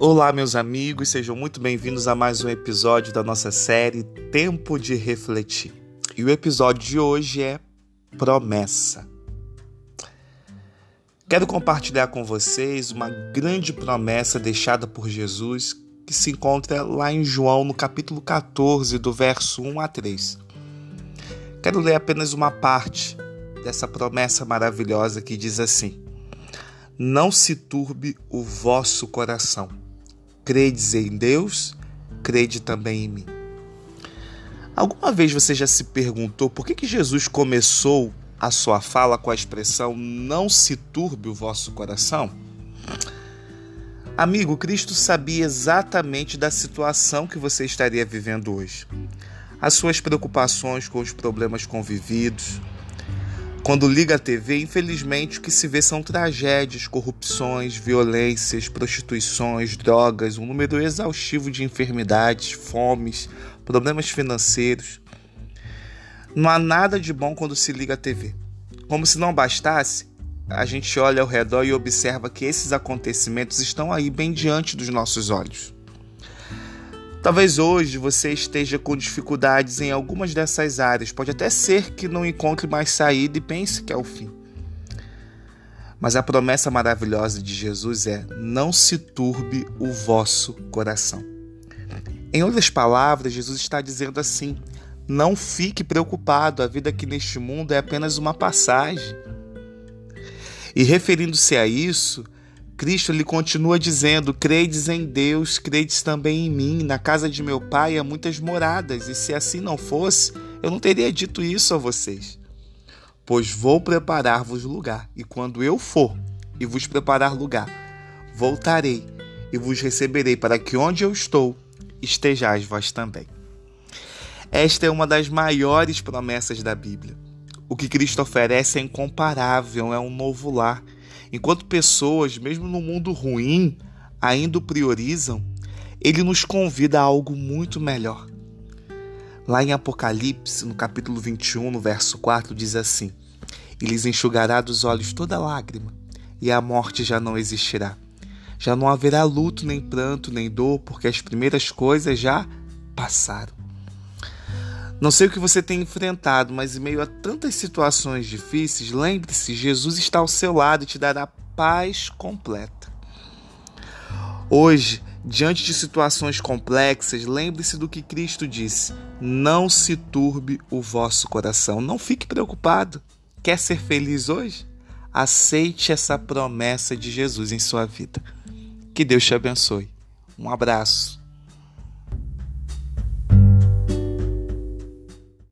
Olá, meus amigos, sejam muito bem-vindos a mais um episódio da nossa série Tempo de Refletir. E o episódio de hoje é Promessa. Quero compartilhar com vocês uma grande promessa deixada por Jesus que se encontra lá em João, no capítulo 14, do verso 1 a 3. Quero ler apenas uma parte dessa promessa maravilhosa que diz assim: Não se turbe o vosso coração. Credes em Deus, crede também em mim. Alguma vez você já se perguntou por que, que Jesus começou a sua fala com a expressão não se turbe o vosso coração? Amigo, Cristo sabia exatamente da situação que você estaria vivendo hoje. As suas preocupações com os problemas convividos, quando liga a TV, infelizmente o que se vê são tragédias, corrupções, violências, prostituições, drogas, um número exaustivo de enfermidades, fomes, problemas financeiros. Não há nada de bom quando se liga a TV. Como se não bastasse, a gente olha ao redor e observa que esses acontecimentos estão aí bem diante dos nossos olhos. Talvez hoje você esteja com dificuldades em algumas dessas áreas. Pode até ser que não encontre mais saída e pense que é o fim. Mas a promessa maravilhosa de Jesus é: não se turbe o vosso coração. Em outras palavras, Jesus está dizendo assim: não fique preocupado, a vida aqui neste mundo é apenas uma passagem. E referindo-se a isso, Cristo lhe continua dizendo: Credes em Deus, credes também em mim. Na casa de meu pai há muitas moradas, e se assim não fosse, eu não teria dito isso a vocês. Pois vou preparar-vos lugar, e quando eu for e vos preparar lugar, voltarei e vos receberei para que onde eu estou estejais vós também. Esta é uma das maiores promessas da Bíblia. O que Cristo oferece é incomparável, é um novo lar Enquanto pessoas, mesmo no mundo ruim, ainda o priorizam, ele nos convida a algo muito melhor. Lá em Apocalipse, no capítulo 21, no verso 4, diz assim: E lhes enxugará dos olhos toda lágrima, e a morte já não existirá. Já não haverá luto, nem pranto, nem dor, porque as primeiras coisas já passaram. Não sei o que você tem enfrentado, mas em meio a tantas situações difíceis, lembre-se: Jesus está ao seu lado e te dará paz completa. Hoje, diante de situações complexas, lembre-se do que Cristo disse: não se turbe o vosso coração, não fique preocupado. Quer ser feliz hoje? Aceite essa promessa de Jesus em sua vida. Que Deus te abençoe. Um abraço.